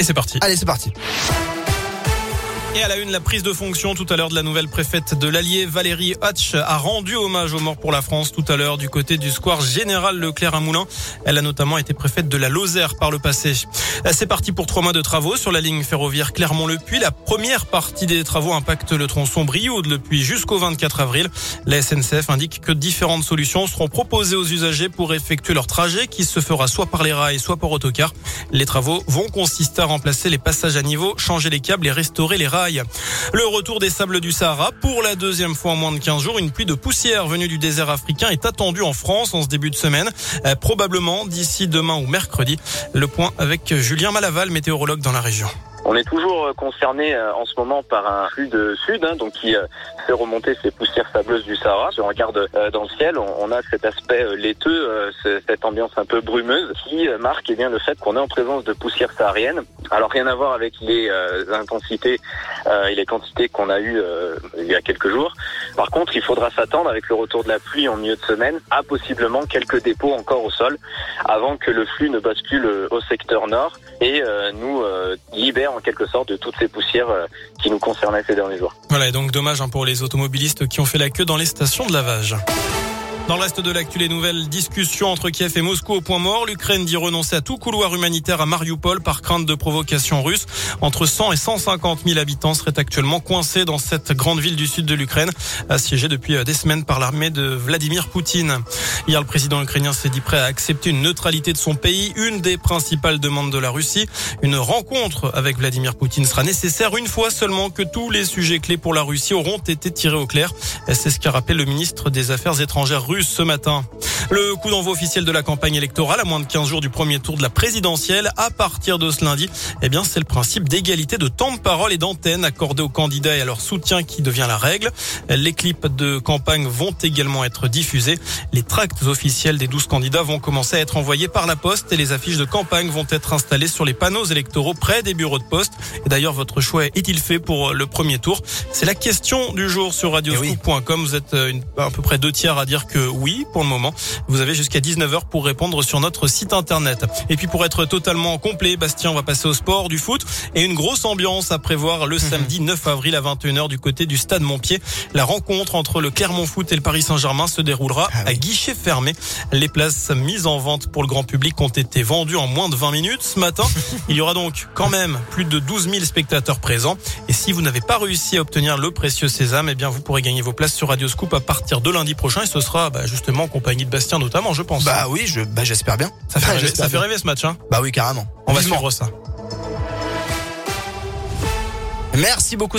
Et c'est parti. Allez, c'est parti. Et à la une, la prise de fonction tout à l'heure de la nouvelle préfète de l'Allier, Valérie Hatch, a rendu hommage aux morts pour la France tout à l'heure du côté du square Général Leclerc à Moulins. Elle a notamment été préfète de la Lozère par le passé. C'est parti pour trois mois de travaux sur la ligne ferroviaire Clermont-le-Puy. La première partie des travaux impacte le tronçon Brioude-le-Puy jusqu'au 24 avril. La SNCF indique que différentes solutions seront proposées aux usagers pour effectuer leur trajet qui se fera soit par les rails, soit par autocar. Les travaux vont consister à remplacer les passages à niveau, changer les câbles et restaurer les rails le retour des sables du Sahara pour la deuxième fois en moins de 15 jours. Une pluie de poussière venue du désert africain est attendue en France en ce début de semaine, euh, probablement d'ici demain ou mercredi. Le point avec Julien Malaval, météorologue dans la région. On est toujours euh, concerné euh, en ce moment par un flux de sud, hein, donc qui euh, fait remonter ces poussières sableuses du Sahara. Si on regarde dans le ciel, on, a cet aspect laiteux, cette ambiance un peu brumeuse, qui marque eh bien le fait qu'on est en présence de poussières sahariennes. Alors rien à voir avec les intensités et les quantités qu'on a eues il y a quelques jours. Par contre, il faudra s'attendre avec le retour de la pluie en milieu de semaine à possiblement quelques dépôts encore au sol avant que le flux ne bascule au secteur nord et nous libère en quelque sorte de toutes ces poussières euh, qui nous concernaient ces derniers jours. Voilà, et donc dommage hein, pour les automobilistes qui ont fait la queue dans les stations de lavage. Dans le reste de l'actu, les nouvelles discussions entre Kiev et Moscou au point mort. L'Ukraine dit renoncer à tout couloir humanitaire à Mariupol par crainte de provocation russe. Entre 100 et 150 000 habitants seraient actuellement coincés dans cette grande ville du sud de l'Ukraine, assiégée depuis euh, des semaines par l'armée de Vladimir Poutine. Hier, le président ukrainien s'est dit prêt à accepter une neutralité de son pays, une des principales demandes de la Russie. Une rencontre avec Vladimir Poutine sera nécessaire une fois seulement que tous les sujets clés pour la Russie auront été tirés au clair. C'est ce qu'a rappelé le ministre des Affaires étrangères russe ce matin. Le coup d'envoi officiel de la campagne électorale à moins de 15 jours du premier tour de la présidentielle à partir de ce lundi, eh bien, c'est le principe d'égalité de temps de parole et d'antenne accordé aux candidats et à leur soutien qui devient la règle. Les clips de campagne vont également être diffusés. Les tracts officiels des 12 candidats vont commencer à être envoyés par la poste et les affiches de campagne vont être installées sur les panneaux électoraux près des bureaux de poste. Et d'ailleurs, votre choix est-il fait pour le premier tour? C'est la question du jour sur radioscoop.com. Vous êtes euh, à peu près deux tiers à dire que oui, pour le moment. Vous avez jusqu'à 19h pour répondre sur notre site internet. Et puis pour être totalement complet, Bastien, on va passer au sport, du foot et une grosse ambiance à prévoir le mhm. samedi 9 avril à 21h du côté du stade Montpied. La rencontre entre le Clermont Foot et le Paris Saint-Germain se déroulera ah à guichet fermé. Les places mises en vente pour le grand public ont été vendues en moins de 20 minutes ce matin. Il y aura donc quand même plus de 12 000 spectateurs présents. Et si vous n'avez pas réussi à obtenir le précieux sésame, eh bien vous pourrez gagner vos places sur Radio Scoop à partir de lundi prochain et ce sera bah, justement en compagnie de Bastien notamment, je pense. Bah oui, je, bah j'espère bien. Ça fait, rêver, ça fait rêver ce match. Hein. Bah oui, carrément. On va suivre ça. Merci beaucoup.